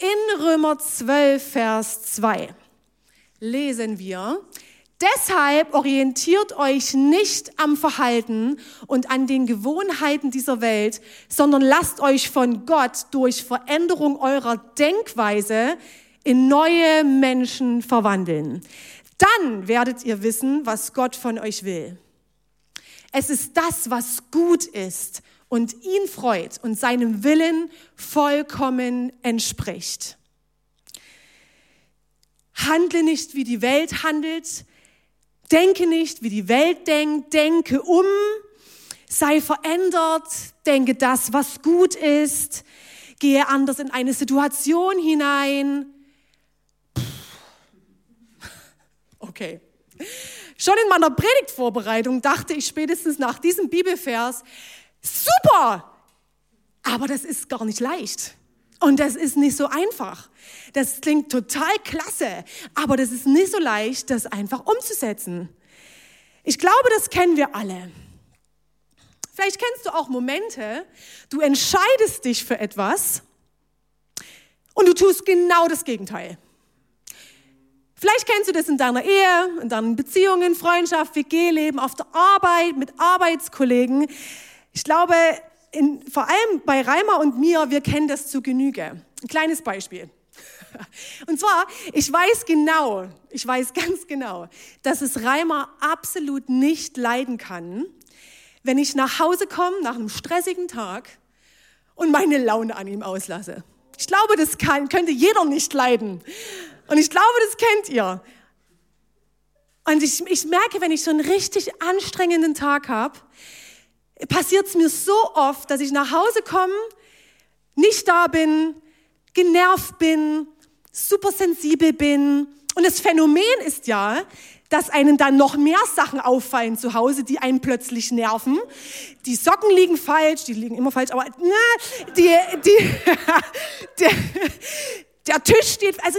in Römer 12, Vers 2. Lesen wir, Deshalb orientiert euch nicht am Verhalten und an den Gewohnheiten dieser Welt, sondern lasst euch von Gott durch Veränderung eurer Denkweise in neue Menschen verwandeln. Dann werdet ihr wissen, was Gott von euch will. Es ist das, was gut ist und ihn freut und seinem Willen vollkommen entspricht. Handle nicht, wie die Welt handelt. Denke nicht, wie die Welt denkt. Denke um. Sei verändert. Denke das, was gut ist. Gehe anders in eine Situation hinein. Okay. Schon in meiner Predigtvorbereitung dachte ich spätestens nach diesem Bibelvers, super, aber das ist gar nicht leicht. Und das ist nicht so einfach. Das klingt total klasse, aber das ist nicht so leicht, das einfach umzusetzen. Ich glaube, das kennen wir alle. Vielleicht kennst du auch Momente, du entscheidest dich für etwas und du tust genau das Gegenteil. Vielleicht kennst du das in deiner Ehe, in deinen Beziehungen, Freundschaft, WG-Leben, auf der Arbeit, mit Arbeitskollegen. Ich glaube, in, vor allem bei Reimer und mir, wir kennen das zu Genüge. Ein kleines Beispiel. Und zwar, ich weiß genau, ich weiß ganz genau, dass es Reimer absolut nicht leiden kann, wenn ich nach Hause komme nach einem stressigen Tag und meine Laune an ihm auslasse. Ich glaube, das kann, könnte jeder nicht leiden. Und ich glaube, das kennt ihr. Und ich, ich merke, wenn ich so einen richtig anstrengenden Tag habe, passiert es mir so oft, dass ich nach Hause komme, nicht da bin, genervt bin, super sensibel bin. Und das Phänomen ist ja, dass einen dann noch mehr Sachen auffallen zu Hause, die einen plötzlich nerven. Die Socken liegen falsch, die liegen immer falsch, aber ne, die, die, der, der Tisch steht, also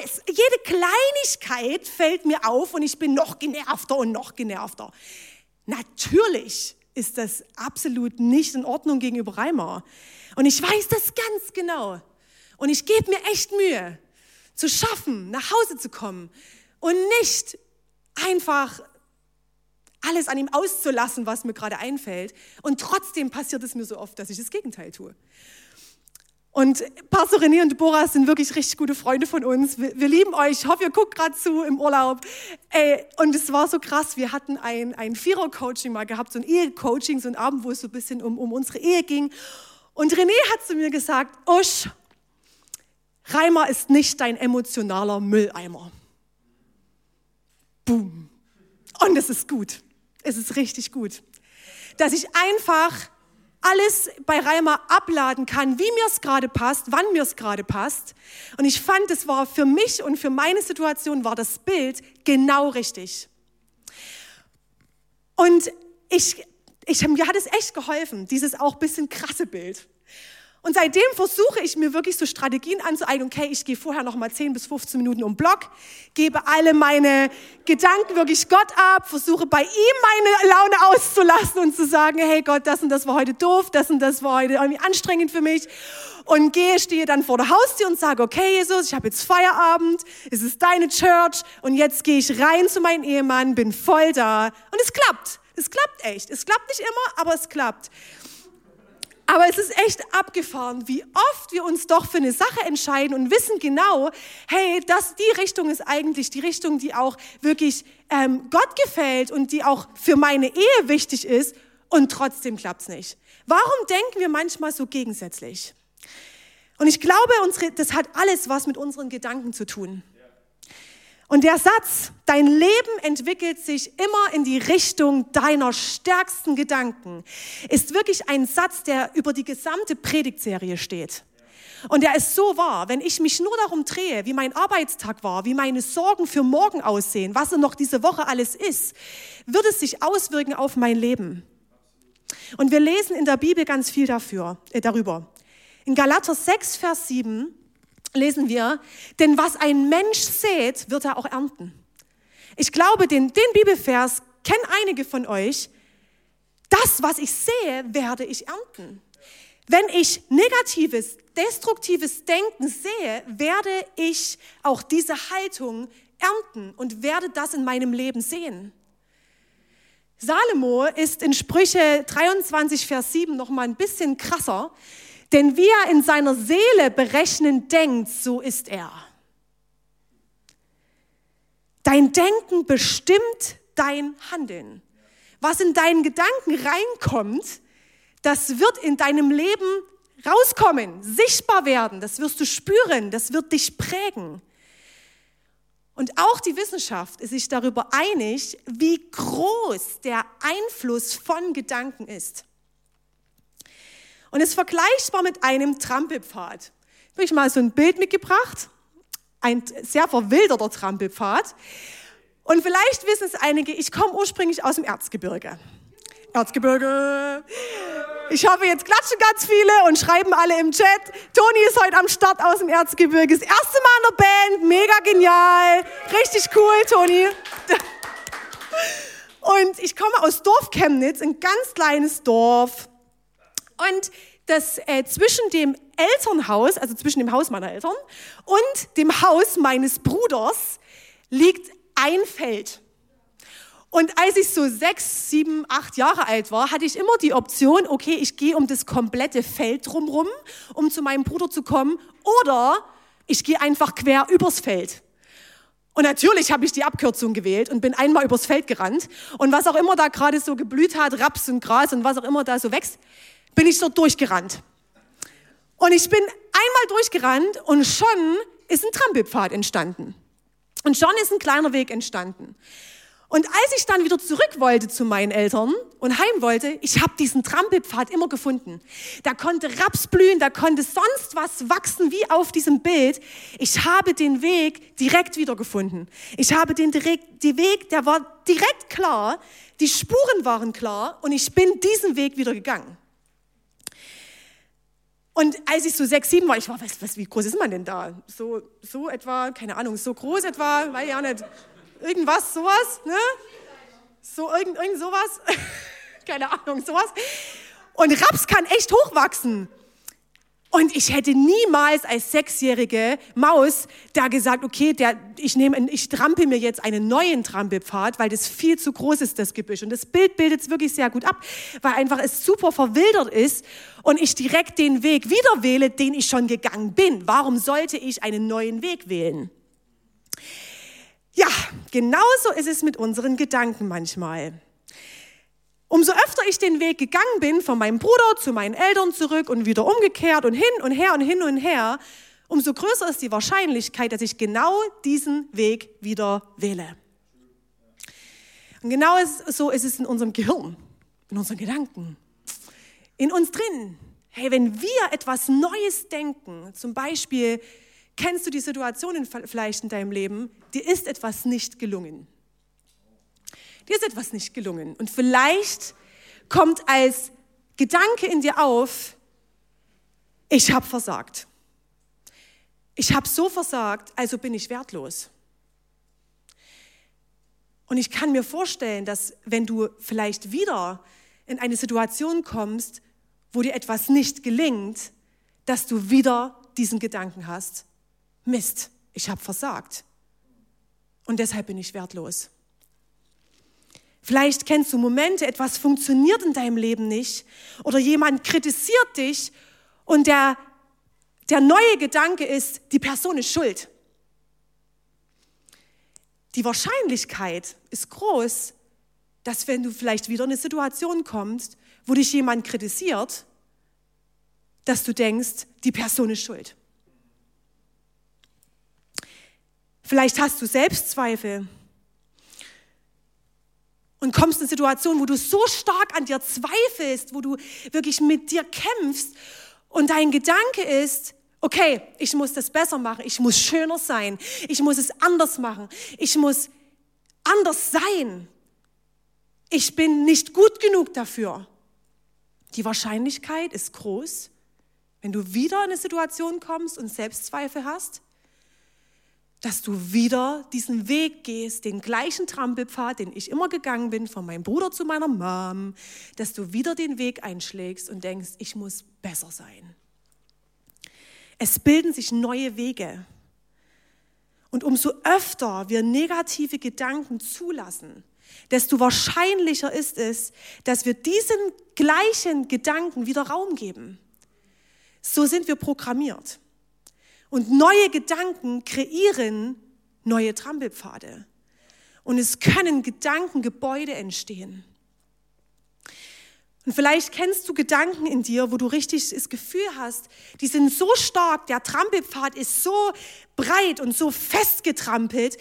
alles, jede Kleinigkeit fällt mir auf und ich bin noch genervter und noch genervter. Natürlich ist das absolut nicht in Ordnung gegenüber Reimer. Und ich weiß das ganz genau. Und ich gebe mir echt Mühe, zu schaffen, nach Hause zu kommen und nicht einfach alles an ihm auszulassen, was mir gerade einfällt. Und trotzdem passiert es mir so oft, dass ich das Gegenteil tue. Und Pastor René und Deborah sind wirklich richtig gute Freunde von uns. Wir, wir lieben euch. Ich hoffe, ihr guckt gerade zu im Urlaub. Ey, und es war so krass. Wir hatten ein, ein Vierer-Coaching mal gehabt, so ein Ehe-Coaching, so ein Abend, wo es so ein bisschen um, um unsere Ehe ging. Und René hat zu mir gesagt, Usch, Reimer ist nicht dein emotionaler Mülleimer. Boom. Und es ist gut. Es ist richtig gut. Dass ich einfach alles bei Reimer abladen kann, wie mir es gerade passt, wann mir es gerade passt. Und ich fand, es war für mich und für meine Situation war das Bild genau richtig. Und ich, ich, mir hat es echt geholfen, dieses auch bisschen krasse Bild. Und seitdem versuche ich mir wirklich so Strategien anzueignen. Okay, ich gehe vorher noch mal 10 bis 15 Minuten um Block, gebe alle meine Gedanken wirklich Gott ab, versuche bei ihm meine Laune auszulassen und zu sagen, hey Gott, das und das war heute doof, das und das war heute irgendwie anstrengend für mich. Und gehe, stehe dann vor der Haustür und sage, okay Jesus, ich habe jetzt Feierabend, es ist deine Church und jetzt gehe ich rein zu meinem Ehemann, bin voll da. Und es klappt. Es klappt echt. Es klappt nicht immer, aber es klappt. Aber es ist echt abgefahren, wie oft wir uns doch für eine Sache entscheiden und wissen genau, hey, das, die Richtung ist eigentlich die Richtung, die auch wirklich ähm, Gott gefällt und die auch für meine Ehe wichtig ist und trotzdem klappt's nicht. Warum denken wir manchmal so gegensätzlich? Und ich glaube, unsere, das hat alles was mit unseren Gedanken zu tun. Und der Satz, dein Leben entwickelt sich immer in die Richtung deiner stärksten Gedanken, ist wirklich ein Satz, der über die gesamte Predigtserie steht. Und der ist so wahr, wenn ich mich nur darum drehe, wie mein Arbeitstag war, wie meine Sorgen für morgen aussehen, was noch diese Woche alles ist, wird es sich auswirken auf mein Leben. Und wir lesen in der Bibel ganz viel dafür, äh, darüber. In Galater 6, Vers 7 lesen wir, denn was ein Mensch sät, wird er auch ernten. Ich glaube, den, den Bibelvers kennen einige von euch. Das, was ich sehe, werde ich ernten. Wenn ich negatives, destruktives Denken sehe, werde ich auch diese Haltung ernten und werde das in meinem Leben sehen. Salomo ist in Sprüche 23, Vers 7 noch mal ein bisschen krasser, denn wie er in seiner Seele berechnend denkt, so ist er. Dein Denken bestimmt dein Handeln. Was in deinen Gedanken reinkommt, das wird in deinem Leben rauskommen, sichtbar werden, das wirst du spüren, das wird dich prägen. Und auch die Wissenschaft ist sich darüber einig, wie groß der Einfluss von Gedanken ist. Und es ist vergleichbar mit einem Trampelpfad. Habe ich mal so ein Bild mitgebracht, ein sehr verwilderter Trampelpfad. Und vielleicht wissen es einige, ich komme ursprünglich aus dem Erzgebirge. Erzgebirge. Ich hoffe, jetzt klatschen ganz viele und schreiben alle im Chat. Toni ist heute am Start aus dem Erzgebirge. Das erste Mal in der Band. Mega genial. Richtig cool, Toni. Und ich komme aus Dorf Chemnitz, ein ganz kleines Dorf. Und das äh, zwischen dem Elternhaus, also zwischen dem Haus meiner Eltern und dem Haus meines Bruders liegt ein Feld. Und als ich so sechs, sieben, acht Jahre alt war, hatte ich immer die Option, okay, ich gehe um das komplette Feld drumherum, um zu meinem Bruder zu kommen, oder ich gehe einfach quer übers Feld. Und natürlich habe ich die Abkürzung gewählt und bin einmal übers Feld gerannt. Und was auch immer da gerade so geblüht hat, Raps und Gras und was auch immer da so wächst, bin ich dort durchgerannt. Und ich bin einmal durchgerannt und schon ist ein Trampelpfad entstanden. Und schon ist ein kleiner Weg entstanden. Und als ich dann wieder zurück wollte zu meinen Eltern und heim wollte, ich habe diesen Trampelpfad immer gefunden. Da konnte Raps blühen, da konnte sonst was wachsen wie auf diesem Bild. Ich habe den Weg direkt wiedergefunden. Ich habe den direkt, die Weg, der war direkt klar, die Spuren waren klar und ich bin diesen Weg wieder gegangen. Und als ich so sechs, sieben war, ich war, was, was, wie groß ist man denn da? So, so etwa, keine Ahnung, so groß etwa, weiß ich auch nicht irgendwas, sowas, ne? So, irgend, irgend sowas. Keine Ahnung, sowas. Und Raps kann echt hochwachsen. Und ich hätte niemals als sechsjährige Maus da gesagt, okay, der, ich, nehme, ich trampel mir jetzt einen neuen Trampelpfad, weil das viel zu groß ist, das Gebüsch. Und das Bild bildet es wirklich sehr gut ab, weil einfach es super verwildert ist und ich direkt den Weg wieder wähle, den ich schon gegangen bin. Warum sollte ich einen neuen Weg wählen? Ja, genauso ist es mit unseren Gedanken manchmal. Umso öfter ich den Weg gegangen bin, von meinem Bruder zu meinen Eltern zurück und wieder umgekehrt und hin und her und hin und her, umso größer ist die Wahrscheinlichkeit, dass ich genau diesen Weg wieder wähle. Und genau so ist es in unserem Gehirn, in unseren Gedanken, in uns drin. Hey, wenn wir etwas Neues denken, zum Beispiel, Kennst du die Situation vielleicht in deinem Leben? Dir ist etwas nicht gelungen. Dir ist etwas nicht gelungen. Und vielleicht kommt als Gedanke in dir auf, ich habe versagt. Ich habe so versagt, also bin ich wertlos. Und ich kann mir vorstellen, dass wenn du vielleicht wieder in eine Situation kommst, wo dir etwas nicht gelingt, dass du wieder diesen Gedanken hast, Mist, ich habe versagt. Und deshalb bin ich wertlos. Vielleicht kennst du Momente, etwas funktioniert in deinem Leben nicht oder jemand kritisiert dich und der, der neue Gedanke ist, die Person ist schuld. Die Wahrscheinlichkeit ist groß, dass wenn du vielleicht wieder in eine Situation kommst, wo dich jemand kritisiert, dass du denkst, die Person ist schuld. Vielleicht hast du Selbstzweifel und kommst in eine Situation, wo du so stark an dir zweifelst, wo du wirklich mit dir kämpfst und dein Gedanke ist, Okay, ich muss das besser machen, ich muss schöner sein, ich muss es anders machen, ich muss anders sein. Ich bin nicht gut genug dafür. Die Wahrscheinlichkeit ist groß, wenn du wieder in eine Situation kommst und Selbstzweifel hast, dass du wieder diesen Weg gehst, den gleichen Trampelpfad, den ich immer gegangen bin, von meinem Bruder zu meiner Mom, dass du wieder den Weg einschlägst und denkst, ich muss besser sein. Es bilden sich neue Wege. Und umso öfter wir negative Gedanken zulassen, desto wahrscheinlicher ist es, dass wir diesen gleichen Gedanken wieder Raum geben. So sind wir programmiert. Und neue Gedanken kreieren neue Trampelpfade. Und es können Gedankengebäude entstehen. Und vielleicht kennst du Gedanken in dir, wo du richtig das Gefühl hast, die sind so stark, der Trampelpfad ist so breit und so festgetrampelt,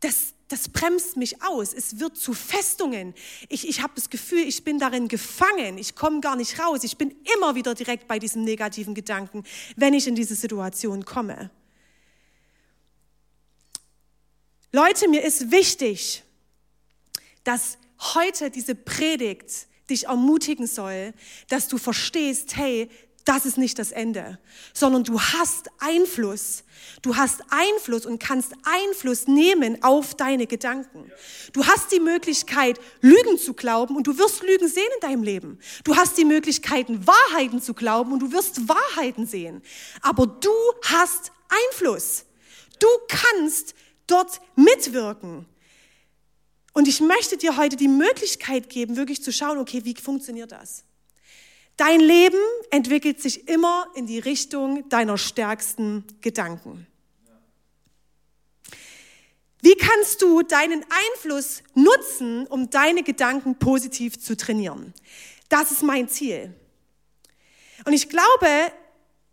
dass das bremst mich aus. Es wird zu Festungen. Ich, ich habe das Gefühl, ich bin darin gefangen. Ich komme gar nicht raus. Ich bin immer wieder direkt bei diesem negativen Gedanken, wenn ich in diese Situation komme. Leute, mir ist wichtig, dass heute diese Predigt dich ermutigen soll, dass du verstehst, hey, das ist nicht das Ende, sondern du hast Einfluss. Du hast Einfluss und kannst Einfluss nehmen auf deine Gedanken. Du hast die Möglichkeit, Lügen zu glauben und du wirst Lügen sehen in deinem Leben. Du hast die Möglichkeiten, Wahrheiten zu glauben und du wirst Wahrheiten sehen. Aber du hast Einfluss. Du kannst dort mitwirken. Und ich möchte dir heute die Möglichkeit geben, wirklich zu schauen, okay, wie funktioniert das? Dein Leben entwickelt sich immer in die Richtung deiner stärksten Gedanken. Wie kannst du deinen Einfluss nutzen, um deine Gedanken positiv zu trainieren? Das ist mein Ziel. Und ich glaube,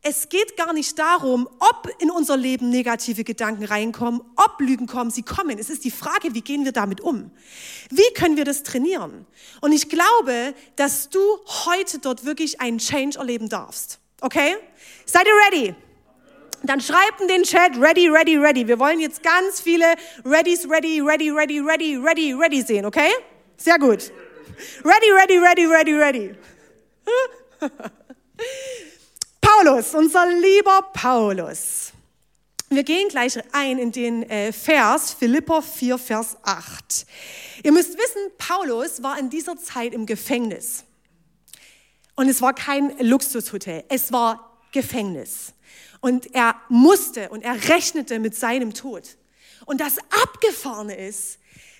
es geht gar nicht darum, ob in unser Leben negative Gedanken reinkommen, ob Lügen kommen, sie kommen. Es ist die Frage, wie gehen wir damit um? Wie können wir das trainieren? Und ich glaube, dass du heute dort wirklich einen Change erleben darfst. Okay? Seid ihr ready? Dann schreibt in den Chat ready, ready, ready. Wir wollen jetzt ganz viele Readys, ready, ready, ready, ready, ready, ready sehen, okay? Sehr gut. Ready, ready, ready, ready, ready. Paulus, unser lieber Paulus. Wir gehen gleich ein in den äh, Vers, Philipper 4, Vers 8. Ihr müsst wissen, Paulus war in dieser Zeit im Gefängnis. Und es war kein Luxushotel, es war Gefängnis. Und er musste und er rechnete mit seinem Tod. Und das Abgefahrene ist,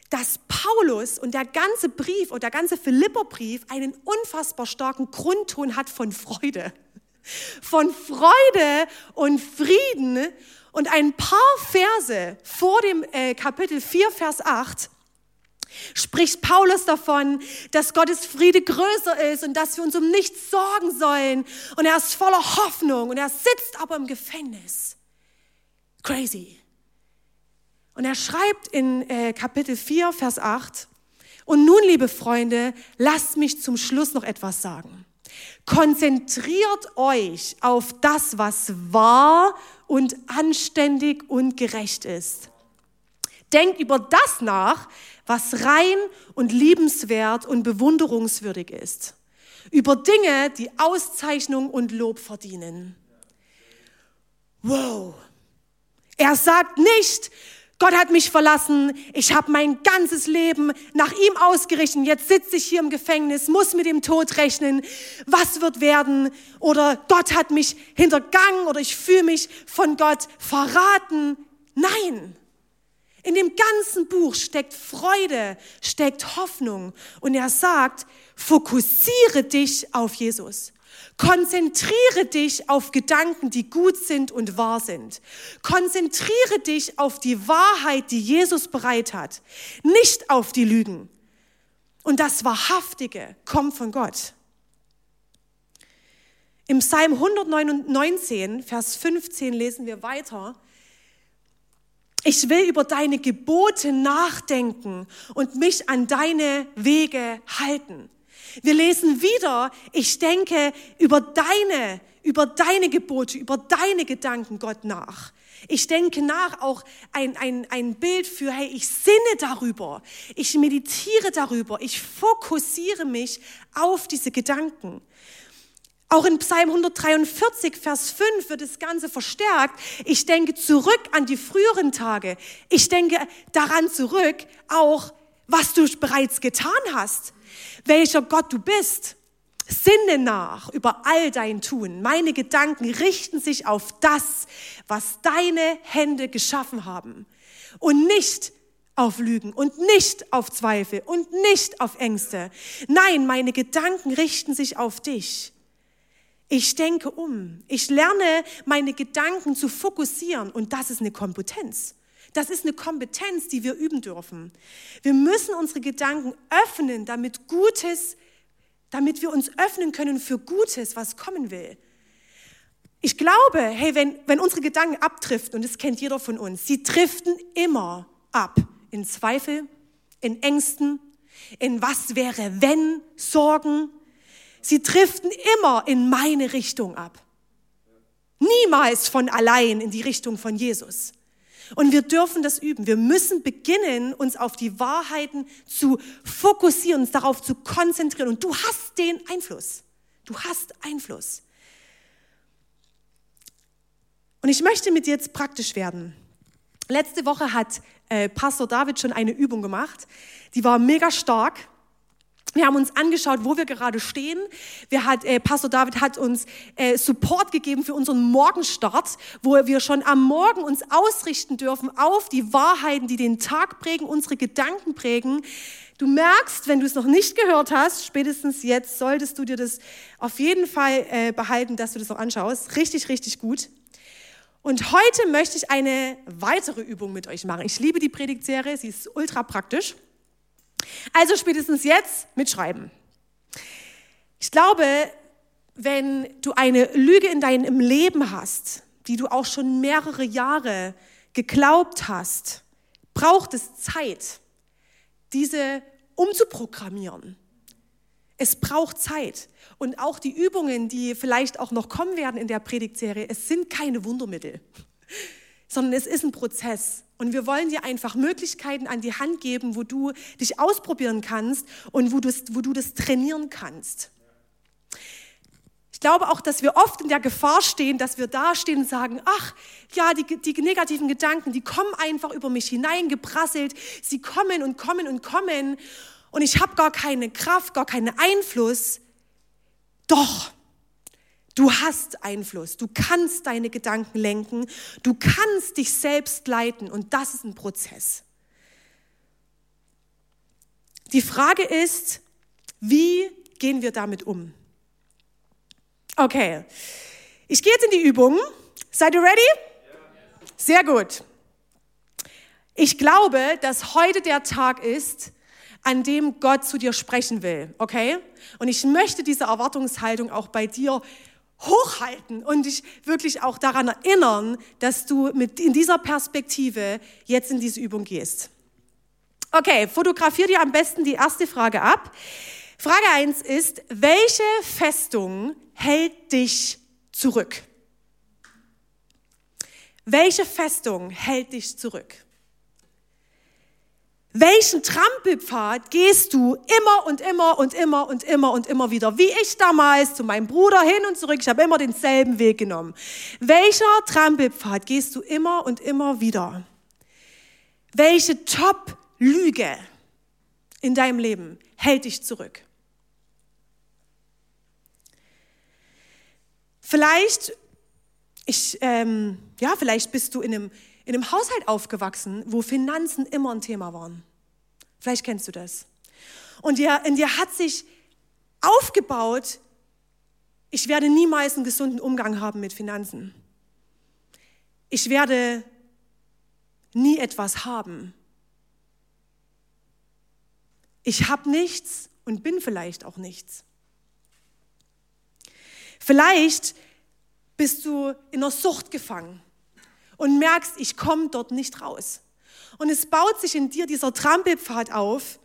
dass Paulus und der ganze Brief und der ganze Philipperbrief einen unfassbar starken Grundton hat von Freude von Freude und Frieden. Und ein paar Verse vor dem äh, Kapitel 4, Vers 8 spricht Paulus davon, dass Gottes Friede größer ist und dass wir uns um nichts sorgen sollen. Und er ist voller Hoffnung und er sitzt aber im Gefängnis. Crazy. Und er schreibt in äh, Kapitel 4, Vers 8, und nun, liebe Freunde, lasst mich zum Schluss noch etwas sagen. Konzentriert euch auf das, was wahr und anständig und gerecht ist. Denkt über das nach, was rein und liebenswert und bewunderungswürdig ist. Über Dinge, die Auszeichnung und Lob verdienen. Wow. Er sagt nicht, Gott hat mich verlassen, ich habe mein ganzes Leben nach ihm ausgerichtet, jetzt sitze ich hier im Gefängnis, muss mit dem Tod rechnen, was wird werden? Oder Gott hat mich hintergangen oder ich fühle mich von Gott verraten. Nein, in dem ganzen Buch steckt Freude, steckt Hoffnung und er sagt, fokussiere dich auf Jesus. Konzentriere dich auf Gedanken, die gut sind und wahr sind. Konzentriere dich auf die Wahrheit, die Jesus bereit hat, nicht auf die Lügen. Und das Wahrhaftige kommt von Gott. Im Psalm 119, Vers 15 lesen wir weiter. Ich will über deine Gebote nachdenken und mich an deine Wege halten. Wir lesen wieder, ich denke über deine, über deine Gebote, über deine Gedanken Gott nach. Ich denke nach auch ein, ein, ein Bild für, hey, ich sinne darüber, ich meditiere darüber, ich fokussiere mich auf diese Gedanken. Auch in Psalm 143, Vers 5 wird das Ganze verstärkt. Ich denke zurück an die früheren Tage. Ich denke daran zurück, auch was du bereits getan hast, welcher Gott du bist. Sinne nach über all dein Tun. Meine Gedanken richten sich auf das, was deine Hände geschaffen haben und nicht auf Lügen und nicht auf Zweifel und nicht auf Ängste. Nein, meine Gedanken richten sich auf dich. Ich denke um. Ich lerne, meine Gedanken zu fokussieren und das ist eine Kompetenz. Das ist eine Kompetenz, die wir üben dürfen. Wir müssen unsere Gedanken öffnen, damit Gutes, damit wir uns öffnen können für Gutes, was kommen will. Ich glaube, hey, wenn, wenn unsere Gedanken abdriften, und das kennt jeder von uns, sie driften immer ab in Zweifel, in Ängsten, in was wäre wenn, Sorgen. Sie driften immer in meine Richtung ab. Niemals von allein in die Richtung von Jesus. Und wir dürfen das üben. Wir müssen beginnen, uns auf die Wahrheiten zu fokussieren, uns darauf zu konzentrieren. Und du hast den Einfluss. Du hast Einfluss. Und ich möchte mit dir jetzt praktisch werden. Letzte Woche hat äh, Pastor David schon eine Übung gemacht. Die war mega stark. Wir haben uns angeschaut, wo wir gerade stehen. Wir hat, äh, Pastor David hat uns äh, Support gegeben für unseren Morgenstart, wo wir schon am Morgen uns ausrichten dürfen auf die Wahrheiten, die den Tag prägen, unsere Gedanken prägen. Du merkst, wenn du es noch nicht gehört hast, spätestens jetzt solltest du dir das auf jeden Fall äh, behalten, dass du das auch anschaust. Richtig, richtig gut. Und heute möchte ich eine weitere Übung mit euch machen. Ich liebe die Predigtserie, sie ist ultra praktisch. Also spätestens jetzt mitschreiben. Ich glaube, wenn du eine Lüge in deinem Leben hast, die du auch schon mehrere Jahre geglaubt hast, braucht es Zeit, diese umzuprogrammieren. Es braucht Zeit. Und auch die Übungen, die vielleicht auch noch kommen werden in der Predigtserie, es sind keine Wundermittel, sondern es ist ein Prozess. Und wir wollen dir einfach Möglichkeiten an die Hand geben, wo du dich ausprobieren kannst und wo, wo du das trainieren kannst. Ich glaube auch, dass wir oft in der Gefahr stehen, dass wir dastehen und sagen, ach ja, die, die negativen Gedanken, die kommen einfach über mich hineingeprasselt, sie kommen und kommen und kommen und ich habe gar keine Kraft, gar keinen Einfluss. Doch, Du hast Einfluss, du kannst deine Gedanken lenken, du kannst dich selbst leiten und das ist ein Prozess. Die Frage ist, wie gehen wir damit um? Okay, ich gehe jetzt in die Übung. Seid ihr ready? Sehr gut. Ich glaube, dass heute der Tag ist, an dem Gott zu dir sprechen will, okay? Und ich möchte diese Erwartungshaltung auch bei dir hochhalten und dich wirklich auch daran erinnern, dass du mit in dieser Perspektive jetzt in diese Übung gehst. Okay, fotografier dir am besten die erste Frage ab. Frage eins ist, welche Festung hält dich zurück? Welche Festung hält dich zurück? Welchen Trampelpfad gehst du immer und immer und immer und immer und immer wieder? Wie ich damals zu meinem Bruder hin und zurück, ich habe immer denselben Weg genommen. Welcher Trampelpfad gehst du immer und immer wieder? Welche Top-Lüge in deinem Leben hält dich zurück? Vielleicht, ich, ähm, ja, vielleicht bist du in einem in einem Haushalt aufgewachsen, wo Finanzen immer ein Thema waren. Vielleicht kennst du das. Und in dir hat sich aufgebaut, ich werde niemals einen gesunden Umgang haben mit Finanzen. Ich werde nie etwas haben. Ich habe nichts und bin vielleicht auch nichts. Vielleicht bist du in einer Sucht gefangen und merkst, ich komme dort nicht raus. Und es baut sich in dir dieser Trampelpfad auf,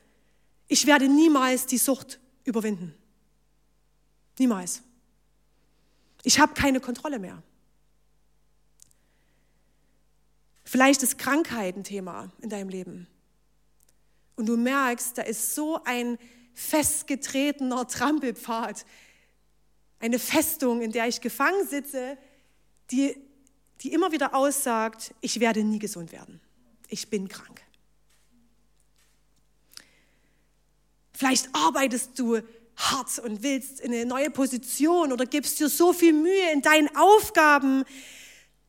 ich werde niemals die Sucht überwinden. Niemals. Ich habe keine Kontrolle mehr. Vielleicht ist Krankheit ein Thema in deinem Leben. Und du merkst, da ist so ein festgetretener Trampelpfad, eine Festung, in der ich gefangen sitze, die, die immer wieder aussagt, ich werde nie gesund werden. Ich bin krank. Vielleicht arbeitest du hart und willst in eine neue Position oder gibst dir so viel Mühe in deinen Aufgaben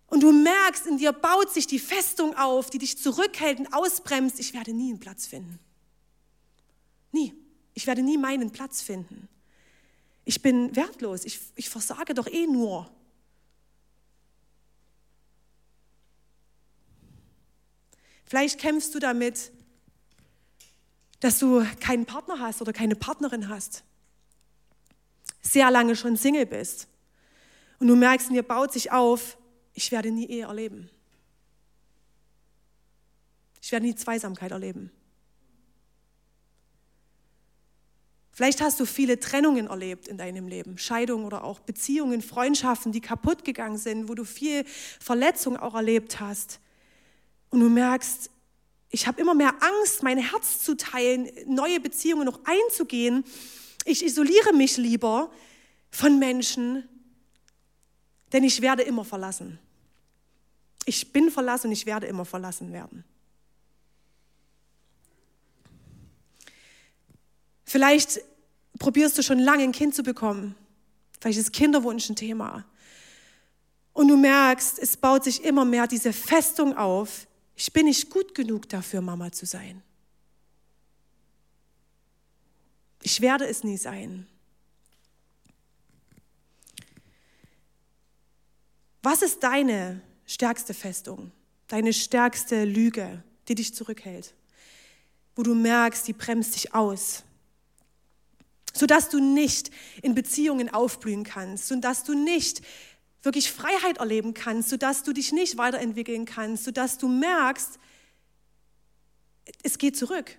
und du merkst, in dir baut sich die Festung auf, die dich zurückhält und ausbremst. Ich werde nie einen Platz finden. Nie. Ich werde nie meinen Platz finden. Ich bin wertlos. Ich, ich versage doch eh nur. Vielleicht kämpfst du damit, dass du keinen Partner hast oder keine Partnerin hast. Sehr lange schon Single bist. Und du merkst, in dir baut sich auf, ich werde nie Ehe erleben. Ich werde nie Zweisamkeit erleben. Vielleicht hast du viele Trennungen erlebt in deinem Leben, Scheidungen oder auch Beziehungen, Freundschaften, die kaputt gegangen sind, wo du viel Verletzung auch erlebt hast. Und du merkst, ich habe immer mehr Angst, mein Herz zu teilen, neue Beziehungen noch einzugehen. Ich isoliere mich lieber von Menschen, denn ich werde immer verlassen. Ich bin verlassen und ich werde immer verlassen werden. Vielleicht probierst du schon lange ein Kind zu bekommen. Vielleicht ist Kinderwunsch ein Thema. Und du merkst, es baut sich immer mehr diese Festung auf, ich bin nicht gut genug dafür, Mama zu sein. Ich werde es nie sein. Was ist deine stärkste Festung, deine stärkste Lüge, die dich zurückhält? Wo du merkst, die bremst dich aus, sodass du nicht in Beziehungen aufblühen kannst, sodass du nicht wirklich Freiheit erleben kannst, sodass du dich nicht weiterentwickeln kannst, sodass du merkst, es geht zurück.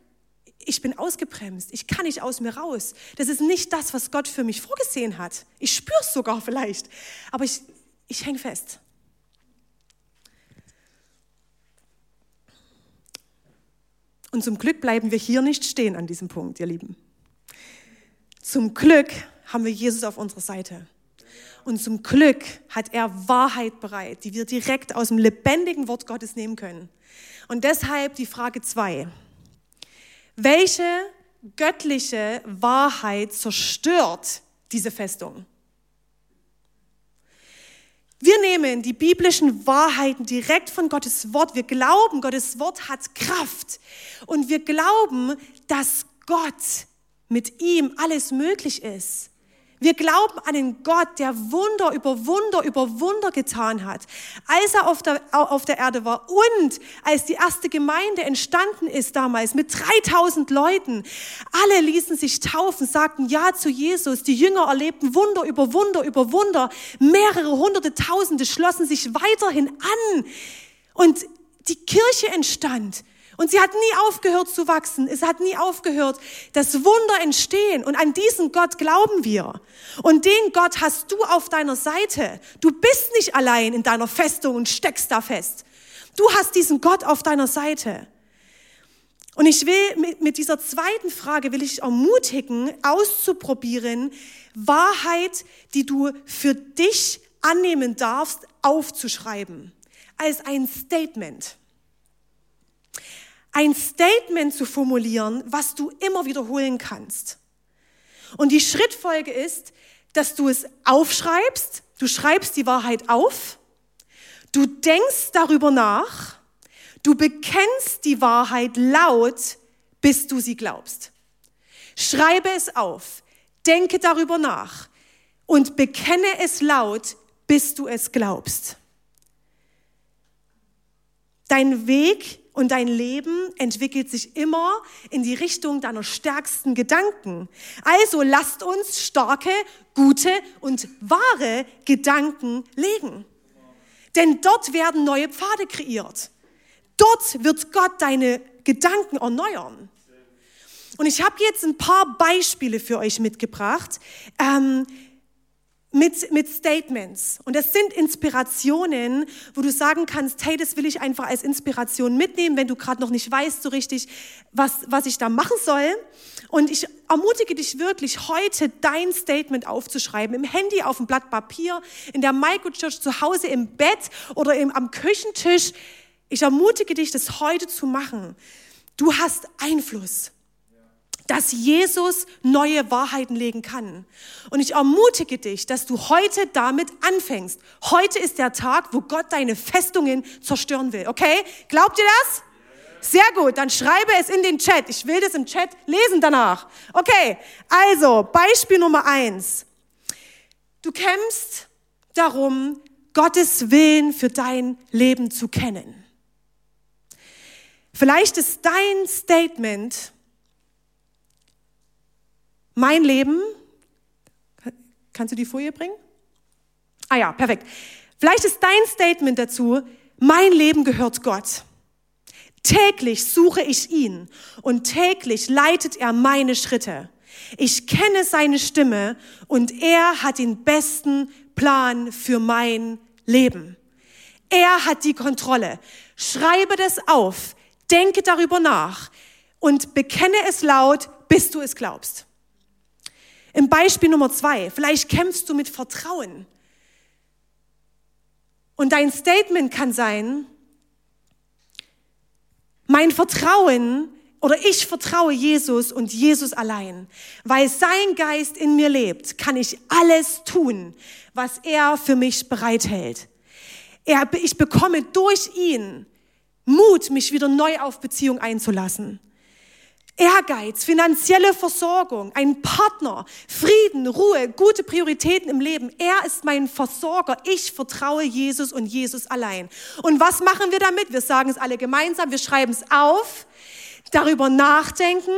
Ich bin ausgebremst. Ich kann nicht aus mir raus. Das ist nicht das, was Gott für mich vorgesehen hat. Ich spüre es sogar vielleicht. Aber ich, ich hänge fest. Und zum Glück bleiben wir hier nicht stehen an diesem Punkt, ihr Lieben. Zum Glück haben wir Jesus auf unserer Seite. Und zum Glück hat er Wahrheit bereit, die wir direkt aus dem lebendigen Wort Gottes nehmen können. Und deshalb die Frage zwei. Welche göttliche Wahrheit zerstört diese Festung? Wir nehmen die biblischen Wahrheiten direkt von Gottes Wort. Wir glauben, Gottes Wort hat Kraft. Und wir glauben, dass Gott mit ihm alles möglich ist. Wir glauben an einen Gott, der Wunder über Wunder über Wunder getan hat. Als er auf der, auf der Erde war und als die erste Gemeinde entstanden ist damals mit 3000 Leuten, alle ließen sich taufen, sagten Ja zu Jesus. Die Jünger erlebten Wunder über Wunder über Wunder. Mehrere hunderte Tausende schlossen sich weiterhin an. Und die Kirche entstand. Und sie hat nie aufgehört zu wachsen. Es hat nie aufgehört, dass Wunder entstehen. Und an diesen Gott glauben wir. Und den Gott hast du auf deiner Seite. Du bist nicht allein in deiner Festung und steckst da fest. Du hast diesen Gott auf deiner Seite. Und ich will mit, dieser zweiten Frage will ich ermutigen, auszuprobieren, Wahrheit, die du für dich annehmen darfst, aufzuschreiben. Als ein Statement ein Statement zu formulieren, was du immer wiederholen kannst. Und die Schrittfolge ist, dass du es aufschreibst, du schreibst die Wahrheit auf, du denkst darüber nach, du bekennst die Wahrheit laut, bis du sie glaubst. Schreibe es auf, denke darüber nach und bekenne es laut, bis du es glaubst. Dein Weg und dein Leben entwickelt sich immer in die Richtung deiner stärksten Gedanken. Also lasst uns starke, gute und wahre Gedanken legen. Denn dort werden neue Pfade kreiert. Dort wird Gott deine Gedanken erneuern. Und ich habe jetzt ein paar Beispiele für euch mitgebracht. Ähm, mit, mit Statements. Und das sind Inspirationen, wo du sagen kannst, hey, das will ich einfach als Inspiration mitnehmen, wenn du gerade noch nicht weißt so richtig, was, was ich da machen soll. Und ich ermutige dich wirklich, heute dein Statement aufzuschreiben, im Handy, auf dem Blatt Papier, in der Microchurch, zu Hause im Bett oder im, am Küchentisch. Ich ermutige dich, das heute zu machen. Du hast Einfluss dass Jesus neue Wahrheiten legen kann. Und ich ermutige dich, dass du heute damit anfängst. Heute ist der Tag, wo Gott deine Festungen zerstören will. Okay? Glaubt ihr das? Sehr gut, dann schreibe es in den Chat. Ich will das im Chat lesen danach. Okay, also Beispiel Nummer eins. Du kämpfst darum, Gottes Willen für dein Leben zu kennen. Vielleicht ist dein Statement, mein Leben, kannst du die Folie bringen? Ah ja, perfekt. Vielleicht ist dein Statement dazu, mein Leben gehört Gott. Täglich suche ich ihn und täglich leitet er meine Schritte. Ich kenne seine Stimme und er hat den besten Plan für mein Leben. Er hat die Kontrolle. Schreibe das auf, denke darüber nach und bekenne es laut, bis du es glaubst. Im Beispiel Nummer zwei, vielleicht kämpfst du mit Vertrauen. Und dein Statement kann sein, mein Vertrauen oder ich vertraue Jesus und Jesus allein. Weil sein Geist in mir lebt, kann ich alles tun, was er für mich bereithält. Er, ich bekomme durch ihn Mut, mich wieder neu auf Beziehung einzulassen. Ehrgeiz, finanzielle Versorgung, ein Partner, Frieden, Ruhe, gute Prioritäten im Leben. Er ist mein Versorger. Ich vertraue Jesus und Jesus allein. Und was machen wir damit? Wir sagen es alle gemeinsam, wir schreiben es auf, darüber nachdenken.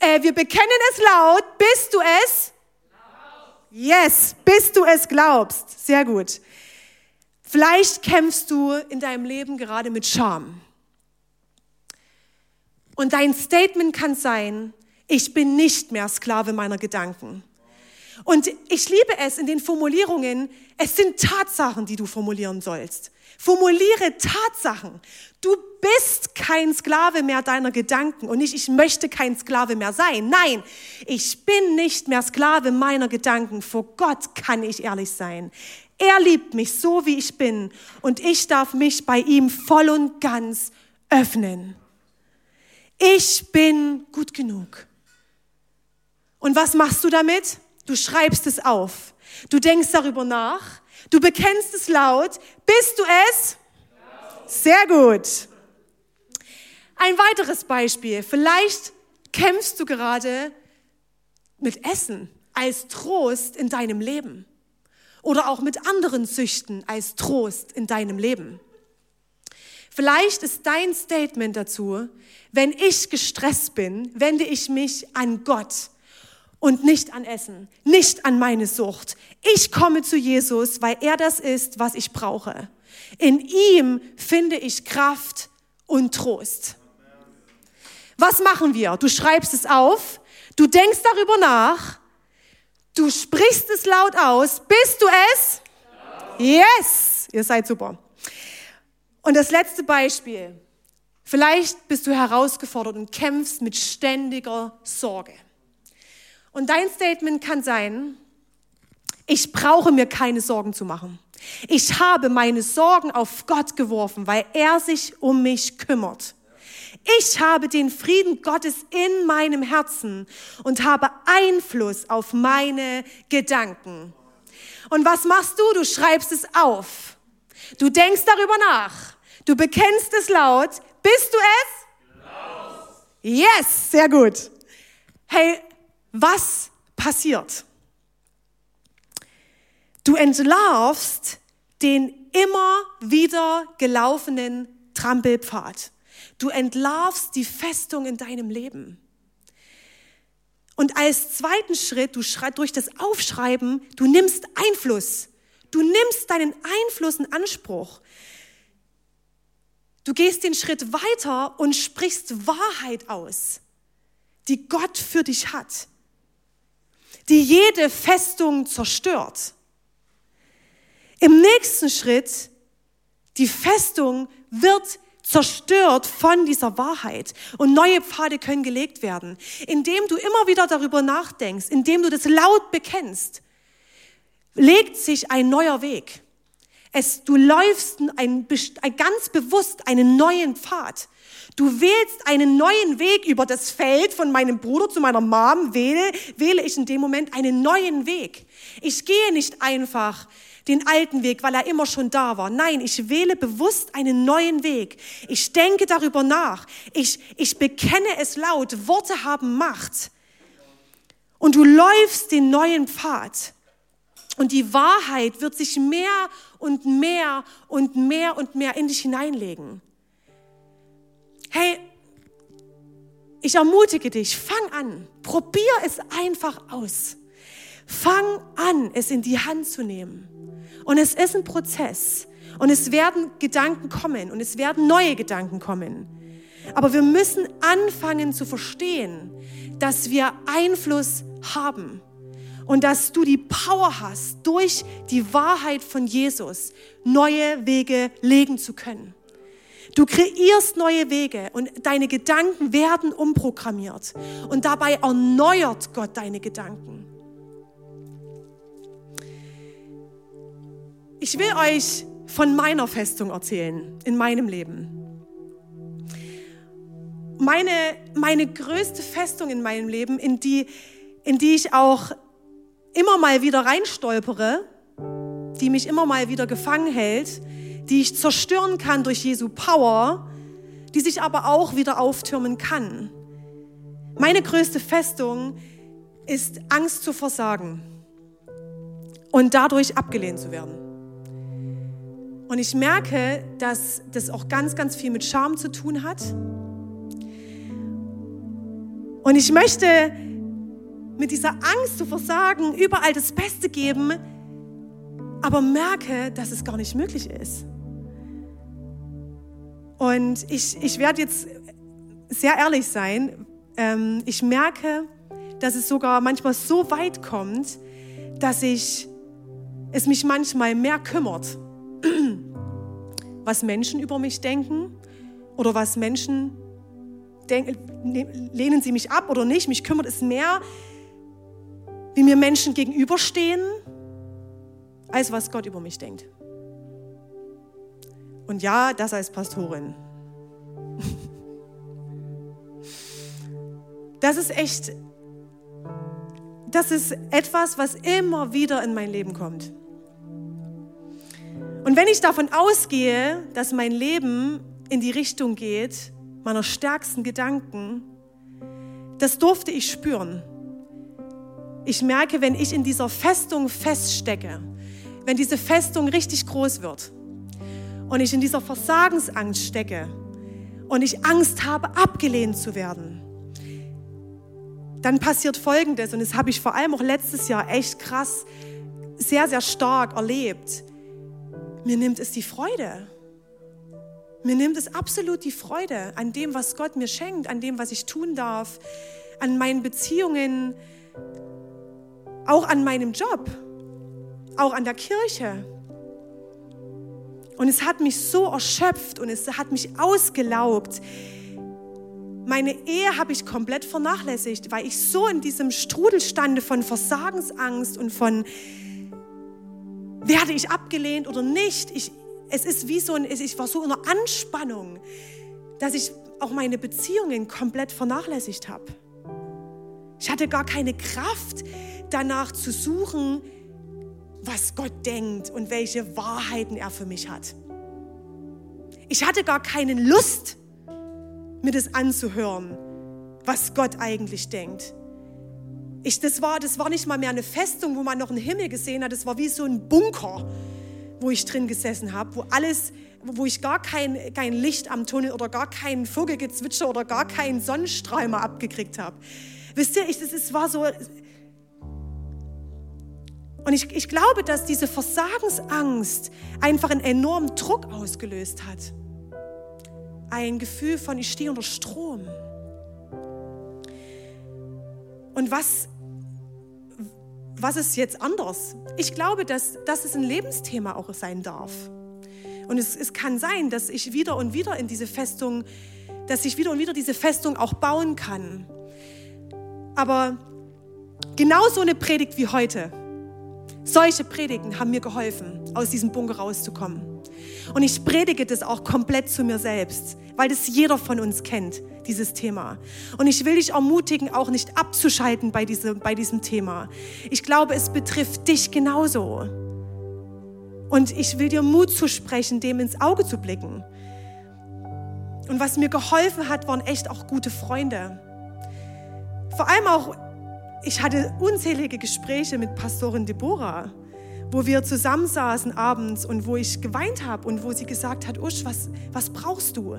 Äh, wir bekennen es laut, bis du es Yes, bis du es glaubst. Sehr gut. Vielleicht kämpfst du in deinem Leben gerade mit Scham. Und dein Statement kann sein, ich bin nicht mehr Sklave meiner Gedanken. Und ich liebe es in den Formulierungen, es sind Tatsachen, die du formulieren sollst. Formuliere Tatsachen. Du bist kein Sklave mehr deiner Gedanken und nicht, ich möchte kein Sklave mehr sein. Nein, ich bin nicht mehr Sklave meiner Gedanken. Vor Gott kann ich ehrlich sein. Er liebt mich so, wie ich bin und ich darf mich bei ihm voll und ganz öffnen. Ich bin gut genug. Und was machst du damit? Du schreibst es auf. Du denkst darüber nach. Du bekennst es laut. Bist du es? Sehr gut. Ein weiteres Beispiel. Vielleicht kämpfst du gerade mit Essen als Trost in deinem Leben. Oder auch mit anderen Süchten als Trost in deinem Leben. Vielleicht ist dein Statement dazu, wenn ich gestresst bin, wende ich mich an Gott und nicht an Essen, nicht an meine Sucht. Ich komme zu Jesus, weil er das ist, was ich brauche. In ihm finde ich Kraft und Trost. Was machen wir? Du schreibst es auf, du denkst darüber nach, du sprichst es laut aus. Bist du es? Yes! Ihr seid super. Und das letzte Beispiel. Vielleicht bist du herausgefordert und kämpfst mit ständiger Sorge. Und dein Statement kann sein, ich brauche mir keine Sorgen zu machen. Ich habe meine Sorgen auf Gott geworfen, weil er sich um mich kümmert. Ich habe den Frieden Gottes in meinem Herzen und habe Einfluss auf meine Gedanken. Und was machst du? Du schreibst es auf. Du denkst darüber nach. Du bekennst es laut. Bist du es? Laut. Yes, sehr gut. Hey, was passiert? Du entlarvst den immer wieder gelaufenen Trampelpfad. Du entlarvst die Festung in deinem Leben. Und als zweiten Schritt, du durch das Aufschreiben, du nimmst Einfluss. Du nimmst deinen Einfluss in Anspruch. Du gehst den Schritt weiter und sprichst Wahrheit aus. die Gott für dich hat, die jede Festung zerstört. Im nächsten Schritt, die Festung wird zerstört von dieser Wahrheit und neue Pfade können gelegt werden, indem du immer wieder darüber nachdenkst, indem du das laut bekennst, legt sich ein neuer Weg. Es, du läufst ein, ein, ganz bewusst einen neuen Pfad. Du wählst einen neuen Weg über das Feld von meinem Bruder zu meiner Mom, wähle, wähle ich in dem Moment einen neuen Weg. Ich gehe nicht einfach den alten Weg, weil er immer schon da war. Nein, ich wähle bewusst einen neuen Weg. Ich denke darüber nach. Ich, ich bekenne es laut. Worte haben Macht. Und du läufst den neuen Pfad. Und die Wahrheit wird sich mehr und mehr und mehr und mehr in dich hineinlegen. Hey, ich ermutige dich, fang an, probier es einfach aus. Fang an, es in die Hand zu nehmen. Und es ist ein Prozess. Und es werden Gedanken kommen und es werden neue Gedanken kommen. Aber wir müssen anfangen zu verstehen, dass wir Einfluss haben und dass du die Power hast, durch die Wahrheit von Jesus neue Wege legen zu können. Du kreierst neue Wege und deine Gedanken werden umprogrammiert und dabei erneuert Gott deine Gedanken. Ich will euch von meiner Festung erzählen in meinem Leben. Meine, meine größte Festung in meinem Leben, in die, in die ich auch immer mal wieder reinstolpere, die mich immer mal wieder gefangen hält, die ich zerstören kann durch Jesu Power, die sich aber auch wieder auftürmen kann. Meine größte Festung ist Angst zu versagen und dadurch abgelehnt zu werden. Und ich merke, dass das auch ganz, ganz viel mit Scham zu tun hat. Und ich möchte mit dieser Angst zu versagen überall das Beste geben, aber merke, dass es gar nicht möglich ist. Und ich, ich werde jetzt sehr ehrlich sein. Ähm, ich merke, dass es sogar manchmal so weit kommt, dass ich es mich manchmal mehr kümmert was Menschen über mich denken oder was Menschen denken, ne, lehnen sie mich ab oder nicht. Mich kümmert es mehr, wie mir Menschen gegenüberstehen, als was Gott über mich denkt. Und ja, das als Pastorin. Das ist echt, das ist etwas, was immer wieder in mein Leben kommt. Und wenn ich davon ausgehe, dass mein Leben in die Richtung geht, meiner stärksten Gedanken, das durfte ich spüren. Ich merke, wenn ich in dieser Festung feststecke, wenn diese Festung richtig groß wird und ich in dieser Versagensangst stecke und ich Angst habe, abgelehnt zu werden, dann passiert Folgendes und das habe ich vor allem auch letztes Jahr echt krass, sehr, sehr stark erlebt mir nimmt es die Freude. Mir nimmt es absolut die Freude an dem, was Gott mir schenkt, an dem, was ich tun darf, an meinen Beziehungen, auch an meinem Job, auch an der Kirche. Und es hat mich so erschöpft und es hat mich ausgelaugt. Meine Ehe habe ich komplett vernachlässigt, weil ich so in diesem Strudel stande von Versagensangst und von werde ich abgelehnt oder nicht? Ich, es ist wie so ein, ich war so in einer Anspannung, dass ich auch meine Beziehungen komplett vernachlässigt habe. Ich hatte gar keine Kraft danach zu suchen, was Gott denkt und welche Wahrheiten er für mich hat. Ich hatte gar keine Lust, mir das anzuhören, was Gott eigentlich denkt. Ich, das, war, das war nicht mal mehr eine Festung, wo man noch einen Himmel gesehen hat. Das war wie so ein Bunker, wo ich drin gesessen habe, wo alles, wo ich gar kein, kein Licht am Tunnel oder gar keinen Vogelgezwitscher oder gar keinen Sonnenstrahl mal abgekriegt habe. Wisst ihr, ich, das, es war so. Und ich, ich glaube, dass diese Versagensangst einfach einen enormen Druck ausgelöst hat. Ein Gefühl von, ich stehe unter Strom. Und was, was ist jetzt anders? Ich glaube, dass, dass es ein Lebensthema auch sein darf. Und es, es kann sein, dass ich wieder und wieder in diese Festung, dass ich wieder und wieder diese Festung auch bauen kann. Aber genau so eine Predigt wie heute, solche Predigten haben mir geholfen, aus diesem Bunker rauszukommen. Und ich predige das auch komplett zu mir selbst, weil das jeder von uns kennt, dieses Thema. Und ich will dich ermutigen, auch nicht abzuschalten bei, diese, bei diesem Thema. Ich glaube, es betrifft dich genauso. Und ich will dir Mut zusprechen, dem ins Auge zu blicken. Und was mir geholfen hat, waren echt auch gute Freunde. Vor allem auch, ich hatte unzählige Gespräche mit Pastorin Deborah, wo wir zusammensaßen abends und wo ich geweint habe und wo sie gesagt hat, Usch, was, was brauchst du?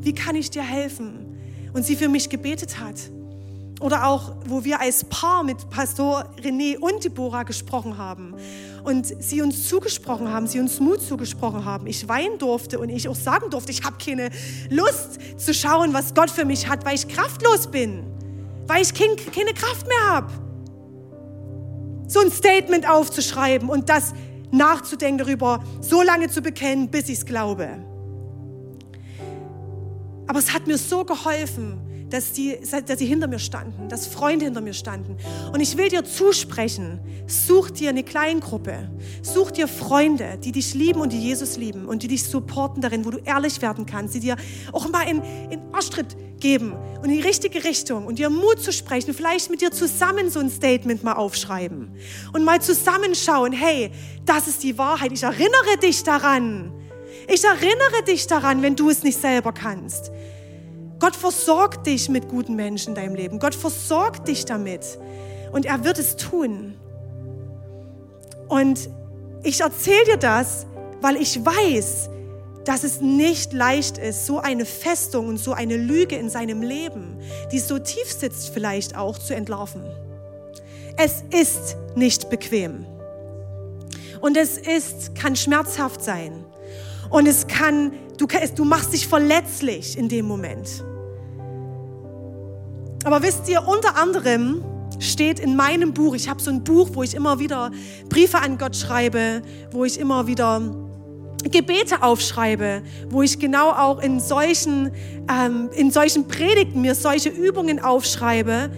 Wie kann ich dir helfen? Und sie für mich gebetet hat. Oder auch, wo wir als Paar mit Pastor René und Deborah gesprochen haben und sie uns zugesprochen haben, sie uns Mut zugesprochen haben. Ich weinen durfte und ich auch sagen durfte, ich habe keine Lust zu schauen, was Gott für mich hat, weil ich kraftlos bin, weil ich keine Kraft mehr habe. So ein Statement aufzuschreiben und das nachzudenken darüber, so lange zu bekennen, bis ich es glaube. Aber es hat mir so geholfen, dass sie, dass sie hinter mir standen, dass Freunde hinter mir standen. Und ich will dir zusprechen, such dir eine Kleingruppe, such dir Freunde, die dich lieben und die Jesus lieben und die dich supporten darin, wo du ehrlich werden kannst, die dir auch mal in, in Arschtritt geben und in die richtige Richtung und dir Mut zu sprechen, vielleicht mit dir zusammen so ein Statement mal aufschreiben und mal zusammenschauen, hey, das ist die Wahrheit, ich erinnere dich daran. Ich erinnere dich daran, wenn du es nicht selber kannst. Gott versorgt dich mit guten Menschen in deinem Leben. Gott versorgt dich damit. Und er wird es tun. Und ich erzähle dir das, weil ich weiß, dass es nicht leicht ist, so eine Festung und so eine Lüge in seinem Leben, die so tief sitzt vielleicht auch, zu entlarven. Es ist nicht bequem. Und es ist, kann schmerzhaft sein. Und es kann, du, du machst dich verletzlich in dem Moment. Aber wisst ihr, unter anderem steht in meinem Buch, ich habe so ein Buch, wo ich immer wieder Briefe an Gott schreibe, wo ich immer wieder Gebete aufschreibe, wo ich genau auch in solchen, ähm, in solchen Predigten mir solche Übungen aufschreibe.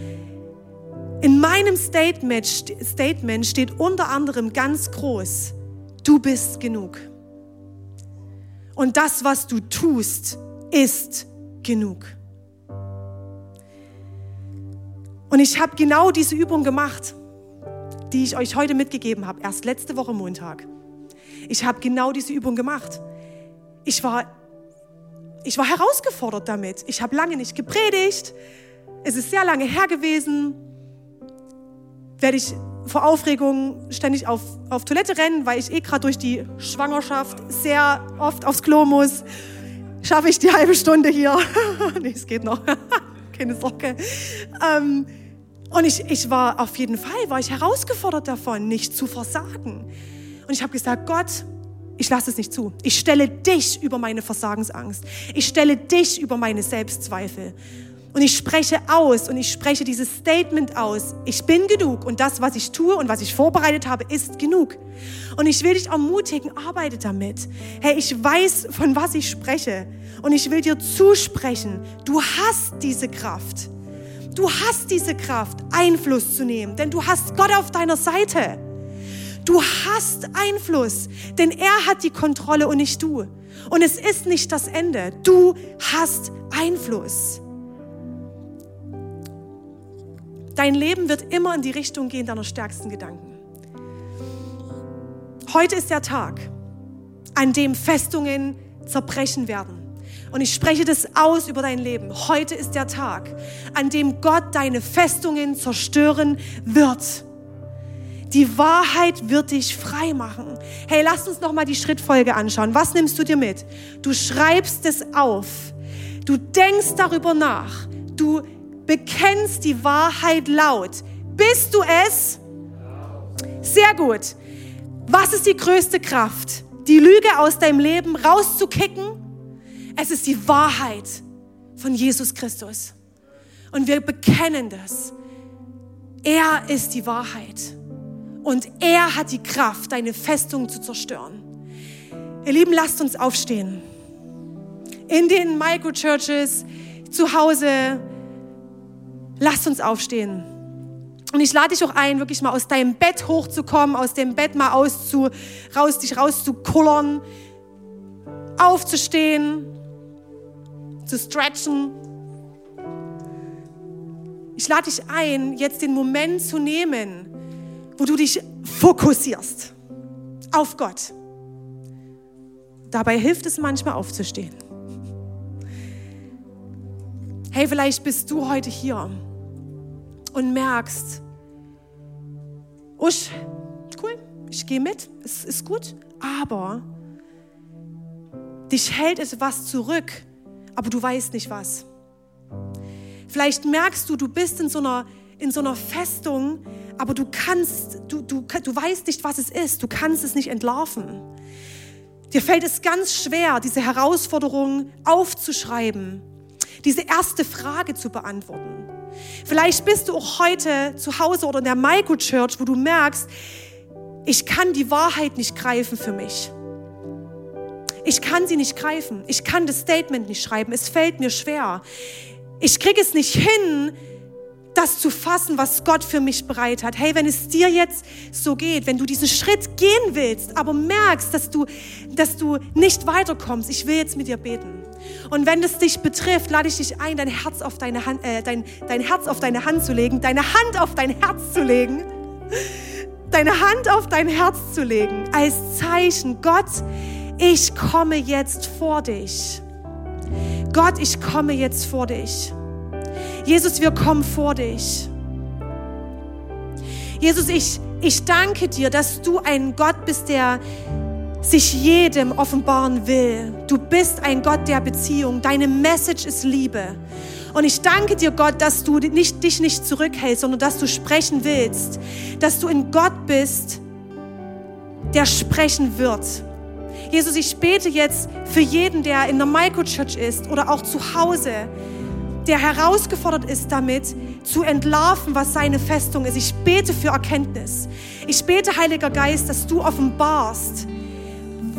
In meinem Statement, Statement steht unter anderem ganz groß, du bist genug. Und das, was du tust, ist genug. Und ich habe genau diese Übung gemacht, die ich euch heute mitgegeben habe, erst letzte Woche Montag. Ich habe genau diese Übung gemacht. Ich war, ich war herausgefordert damit. Ich habe lange nicht gepredigt. Es ist sehr lange her gewesen. Werde ich vor Aufregung ständig auf, auf Toilette rennen, weil ich eh gerade durch die Schwangerschaft sehr oft aufs Klo muss. Schaffe ich die halbe Stunde hier? nee, es geht noch. Keine Sorge. Ähm, und ich, ich war auf jeden Fall, war ich herausgefordert davon, nicht zu versagen. Und ich habe gesagt, Gott, ich lasse es nicht zu. Ich stelle dich über meine Versagensangst. Ich stelle dich über meine Selbstzweifel. Und ich spreche aus und ich spreche dieses Statement aus. Ich bin genug und das, was ich tue und was ich vorbereitet habe, ist genug. Und ich will dich ermutigen, arbeite damit. Hey, ich weiß, von was ich spreche. Und ich will dir zusprechen, du hast diese Kraft. Du hast diese Kraft, Einfluss zu nehmen, denn du hast Gott auf deiner Seite. Du hast Einfluss, denn er hat die Kontrolle und nicht du. Und es ist nicht das Ende. Du hast Einfluss. Dein Leben wird immer in die Richtung gehen deiner stärksten Gedanken. Heute ist der Tag, an dem Festungen zerbrechen werden. Und ich spreche das aus über dein Leben. Heute ist der Tag, an dem Gott deine Festungen zerstören wird. Die Wahrheit wird dich frei machen. Hey, lass uns noch mal die Schrittfolge anschauen. Was nimmst du dir mit? Du schreibst es auf. Du denkst darüber nach. Du bekennst die Wahrheit laut. Bist du es? Sehr gut. Was ist die größte Kraft? Die Lüge aus deinem Leben rauszukicken es ist die Wahrheit von Jesus Christus. Und wir bekennen das. Er ist die Wahrheit. Und er hat die Kraft, deine Festung zu zerstören. Ihr Lieben, lasst uns aufstehen. In den Microchurches, zu Hause, lasst uns aufstehen. Und ich lade dich auch ein, wirklich mal aus deinem Bett hochzukommen, aus dem Bett mal auszu, raus, dich rauszukullern, aufzustehen, zu stretchen. Ich lade dich ein, jetzt den Moment zu nehmen, wo du dich fokussierst auf Gott. Dabei hilft es manchmal aufzustehen. Hey, vielleicht bist du heute hier und merkst, Usch, cool, ich gehe mit, es ist gut, aber dich hält etwas zurück, aber du weißt nicht was. Vielleicht merkst du, du bist in so einer, in so einer Festung, aber du kannst, du, du, du weißt nicht, was es ist. Du kannst es nicht entlarven. Dir fällt es ganz schwer, diese Herausforderung aufzuschreiben, diese erste Frage zu beantworten. Vielleicht bist du auch heute zu Hause oder in der Microchurch, wo du merkst, ich kann die Wahrheit nicht greifen für mich. Ich kann sie nicht greifen. Ich kann das Statement nicht schreiben. Es fällt mir schwer. Ich kriege es nicht hin, das zu fassen, was Gott für mich bereit hat. Hey, wenn es dir jetzt so geht, wenn du diesen Schritt gehen willst, aber merkst, dass du, dass du nicht weiterkommst, ich will jetzt mit dir beten. Und wenn es dich betrifft, lade ich dich ein, dein Herz auf deine Hand, äh, dein, dein Herz auf deine Hand zu legen, deine Hand auf dein Herz zu legen, deine Hand auf dein Herz zu legen, als Zeichen, Gott, ich komme jetzt vor dich. Gott, ich komme jetzt vor dich. Jesus, wir kommen vor dich. Jesus, ich, ich danke dir, dass du ein Gott bist, der sich jedem offenbaren will. Du bist ein Gott der Beziehung. Deine Message ist Liebe. Und ich danke dir, Gott, dass du nicht, dich nicht zurückhältst, sondern dass du sprechen willst. Dass du ein Gott bist, der sprechen wird. Jesus, ich bete jetzt für jeden, der in der Microchurch ist oder auch zu Hause, der herausgefordert ist damit, zu entlarven, was seine Festung ist. Ich bete für Erkenntnis. Ich bete, Heiliger Geist, dass du offenbarst,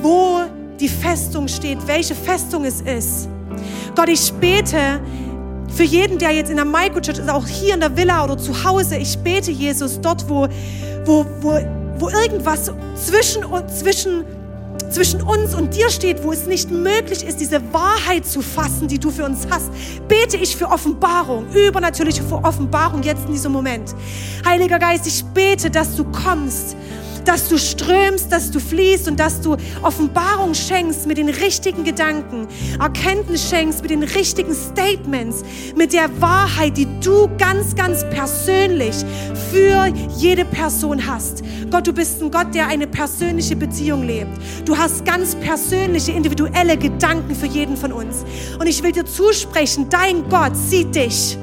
wo die Festung steht, welche Festung es ist. Gott, ich bete für jeden, der jetzt in der Microchurch ist, auch hier in der Villa oder zu Hause. Ich bete, Jesus, dort, wo, wo, wo, wo irgendwas zwischen, zwischen zwischen uns und dir steht, wo es nicht möglich ist, diese Wahrheit zu fassen, die du für uns hast, bete ich für Offenbarung, übernatürliche Offenbarung jetzt in diesem Moment. Heiliger Geist, ich bete, dass du kommst dass du strömst, dass du fließt und dass du Offenbarung schenkst mit den richtigen Gedanken, Erkenntnis schenkst mit den richtigen Statements, mit der Wahrheit, die du ganz, ganz persönlich für jede Person hast. Gott, du bist ein Gott, der eine persönliche Beziehung lebt. Du hast ganz persönliche, individuelle Gedanken für jeden von uns. Und ich will dir zusprechen, dein Gott sieht dich.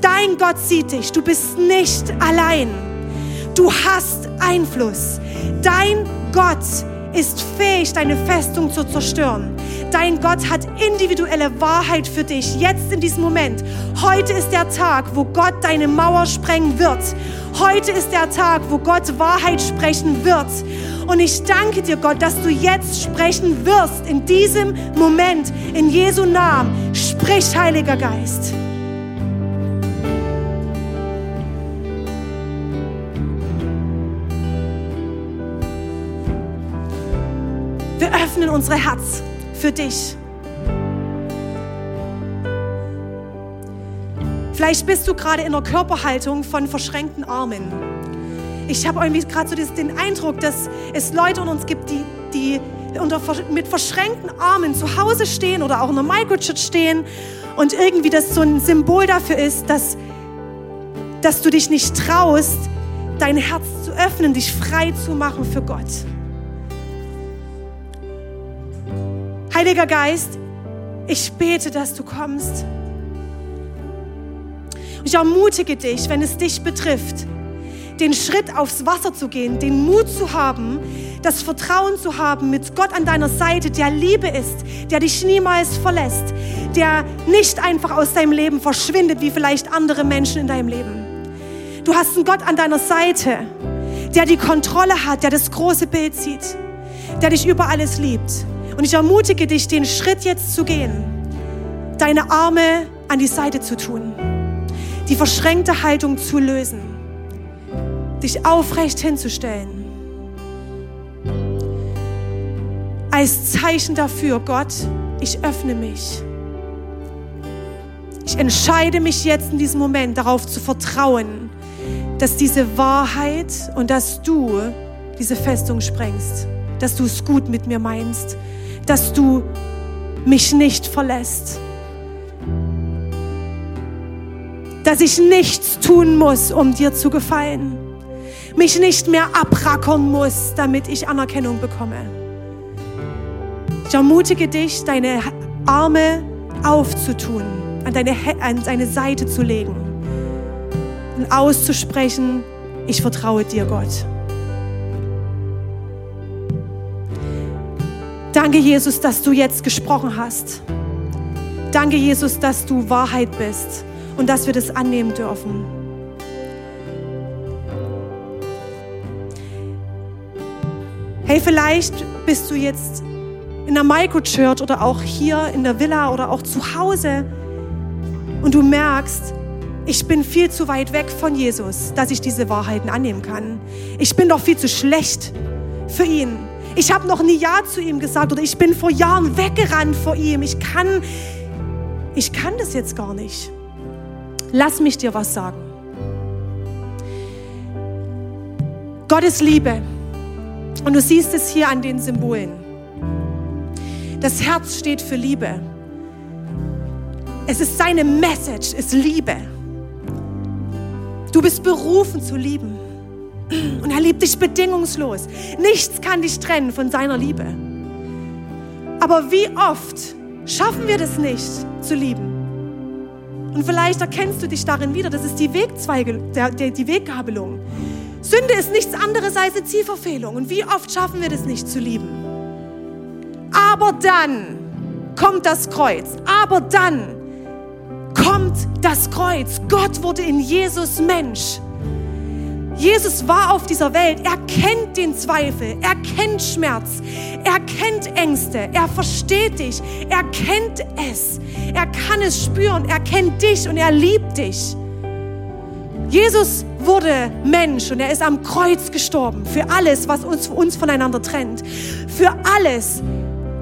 Dein Gott sieht dich. Du bist nicht allein. Du hast Einfluss. Dein Gott ist fähig, deine Festung zu zerstören. Dein Gott hat individuelle Wahrheit für dich, jetzt in diesem Moment. Heute ist der Tag, wo Gott deine Mauer sprengen wird. Heute ist der Tag, wo Gott Wahrheit sprechen wird. Und ich danke dir, Gott, dass du jetzt sprechen wirst, in diesem Moment, in Jesu Namen. Sprich, Heiliger Geist. Öffnen unser Herz für dich. Vielleicht bist du gerade in einer Körperhaltung von verschränkten Armen. Ich habe irgendwie gerade so den Eindruck, dass es Leute in uns gibt, die, die unter, mit verschränkten Armen zu Hause stehen oder auch in der Microchurch stehen und irgendwie das so ein Symbol dafür ist, dass, dass du dich nicht traust, dein Herz zu öffnen, dich frei zu machen für Gott. Heiliger Geist, ich bete, dass du kommst. Ich ermutige dich, wenn es dich betrifft, den Schritt aufs Wasser zu gehen, den Mut zu haben, das Vertrauen zu haben mit Gott an deiner Seite, der Liebe ist, der dich niemals verlässt, der nicht einfach aus deinem Leben verschwindet, wie vielleicht andere Menschen in deinem Leben. Du hast einen Gott an deiner Seite, der die Kontrolle hat, der das große Bild sieht, der dich über alles liebt. Und ich ermutige dich, den Schritt jetzt zu gehen, deine Arme an die Seite zu tun, die verschränkte Haltung zu lösen, dich aufrecht hinzustellen. Als Zeichen dafür, Gott, ich öffne mich. Ich entscheide mich jetzt in diesem Moment darauf zu vertrauen, dass diese Wahrheit und dass du diese Festung sprengst, dass du es gut mit mir meinst, dass du mich nicht verlässt, dass ich nichts tun muss, um dir zu gefallen, mich nicht mehr abrackern muss, damit ich Anerkennung bekomme. Ich ermutige dich, deine Arme aufzutun, an deine, an deine Seite zu legen und auszusprechen, ich vertraue dir, Gott. Danke, Jesus, dass du jetzt gesprochen hast. Danke, Jesus, dass du Wahrheit bist und dass wir das annehmen dürfen. Hey, vielleicht bist du jetzt in der Microchurch oder auch hier in der Villa oder auch zu Hause und du merkst, ich bin viel zu weit weg von Jesus, dass ich diese Wahrheiten annehmen kann. Ich bin doch viel zu schlecht für ihn. Ich habe noch nie Ja zu ihm gesagt oder ich bin vor Jahren weggerannt vor ihm. Ich kann, ich kann das jetzt gar nicht. Lass mich dir was sagen. Gott ist Liebe. Und du siehst es hier an den Symbolen. Das Herz steht für Liebe. Es ist seine Message, ist Liebe. Du bist berufen zu lieben. Und er liebt dich bedingungslos. Nichts kann dich trennen von seiner Liebe. Aber wie oft schaffen wir das nicht zu lieben? Und vielleicht erkennst du dich darin wieder. Das ist die Wegzweige, die Weggabelung. Sünde ist nichts anderes als eine Zielverfehlung. Und wie oft schaffen wir das nicht zu lieben? Aber dann kommt das Kreuz. Aber dann kommt das Kreuz. Gott wurde in Jesus Mensch. Jesus war auf dieser Welt. Er kennt den Zweifel. Er kennt Schmerz. Er kennt Ängste. Er versteht dich. Er kennt es. Er kann es spüren. Er kennt dich und er liebt dich. Jesus wurde Mensch und er ist am Kreuz gestorben für alles, was uns, uns voneinander trennt. Für alles,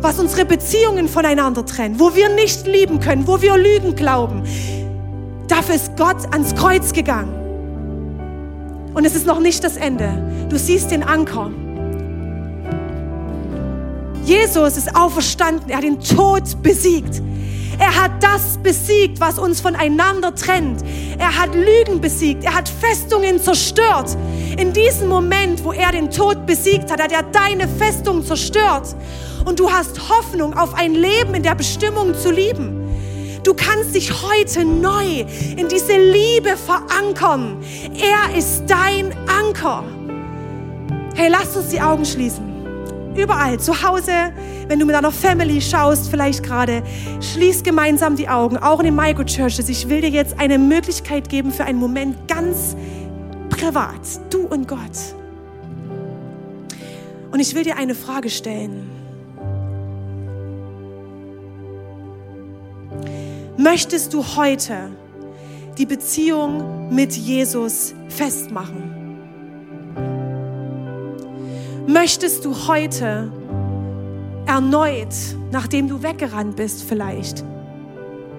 was unsere Beziehungen voneinander trennt, wo wir nicht lieben können, wo wir Lügen glauben. Dafür ist Gott ans Kreuz gegangen. Und es ist noch nicht das Ende. Du siehst den Anker. Jesus ist auferstanden. Er hat den Tod besiegt. Er hat das besiegt, was uns voneinander trennt. Er hat Lügen besiegt. Er hat Festungen zerstört. In diesem Moment, wo er den Tod besiegt hat, hat er deine Festung zerstört. Und du hast Hoffnung auf ein Leben in der Bestimmung zu lieben. Du kannst dich heute neu in diese Liebe verankern. Er ist dein Anker. Hey, lass uns die Augen schließen. Überall, zu Hause, wenn du mit deiner Family schaust, vielleicht gerade, schließ gemeinsam die Augen, auch in den Microchurches. Ich will dir jetzt eine Möglichkeit geben für einen Moment ganz privat, du und Gott. Und ich will dir eine Frage stellen. Möchtest du heute die Beziehung mit Jesus festmachen? Möchtest du heute erneut, nachdem du weggerannt bist vielleicht,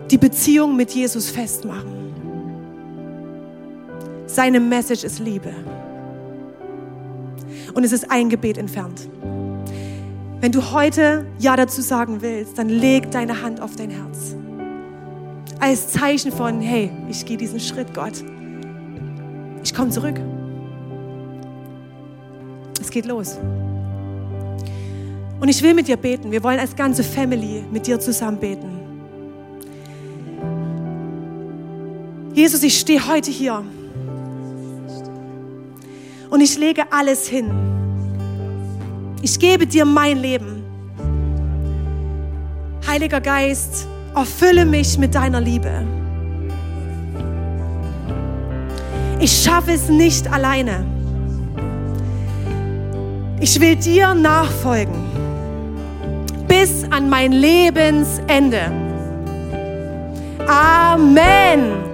die Beziehung mit Jesus festmachen? Seine Message ist Liebe. Und es ist ein Gebet entfernt. Wenn du heute Ja dazu sagen willst, dann leg deine Hand auf dein Herz als Zeichen von, hey, ich gehe diesen Schritt, Gott. Ich komme zurück. Es geht los. Und ich will mit dir beten. Wir wollen als ganze Family mit dir zusammen beten. Jesus, ich stehe heute hier. Und ich lege alles hin. Ich gebe dir mein Leben. Heiliger Geist, Erfülle mich mit deiner Liebe. Ich schaffe es nicht alleine. Ich will dir nachfolgen bis an mein Lebensende. Amen.